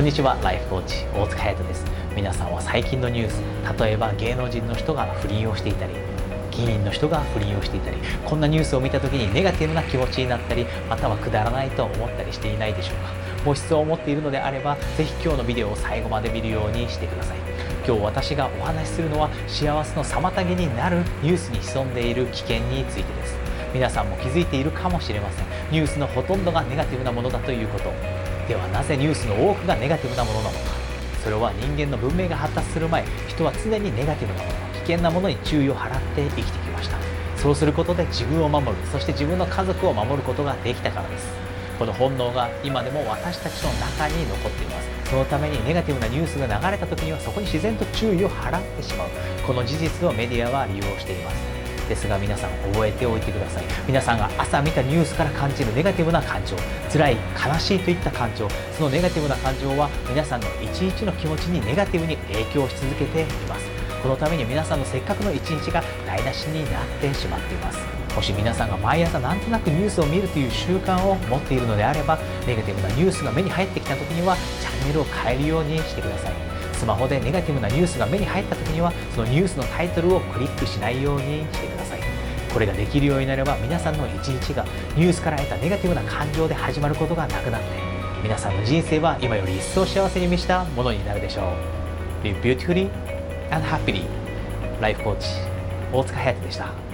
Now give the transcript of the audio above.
こんにちはライフコーチ大塚隼人です。皆さんは最近のニュース例えば芸能人の人が不倫をしていたり議員の人が不倫をしていたりこんなニュースを見た時にネガティブな気持ちになったりまたはくだらないと思ったりしていないでしょうか。もしそう思っているのであればぜひ今日のビデオを最後まで見るようにしてください。今日私がお話しするのは幸せの妨げになるニュースに潜んでいる危険についてです。皆さんも気づいているかもしれません。ニュースのほとんどがネガティブなものだということ。ではなぜニュースの多くがネガティブなものなのか。それは人間の文明が発達する前人は常にネガティブなもの危険なものに注意を払って生きてきました。そうすることで自分を守るそして自分の家族を守ることができたからです。この本能が今でも私たちの中に残っています。そのためにネガティブなニュースが流れた時にはそこに自然と注意を払ってしまう。この事実をメディアは利用しています。ですが皆さん覚えておいてください。皆さんが朝見たニュースから感じるネガティブな感情辛い悲しいといった感情そのネガティブな感情は皆さんの一日の気持ちにネガティブに影響し続けています。このために皆さんのせっかくの一日が台無しになってしまっています。もし皆さんが毎朝なんとなくニュースを見るという習慣を持っているのであればネガティブなニュースが目に入ってきた時にはチャンネルを変えるようにしてください。スマホでネガティブなニュースが目に入った時にはそのニュースのタイトルをクリックしないようにしてください。これができるようになれば皆さんの一日がニュースから得たネガティブな感情で始まることがなくなって皆さんの人生は今より一層幸せに満ちたものになるでしょう。Live beautifully and happily. ライフコーチ大塚隼人でした。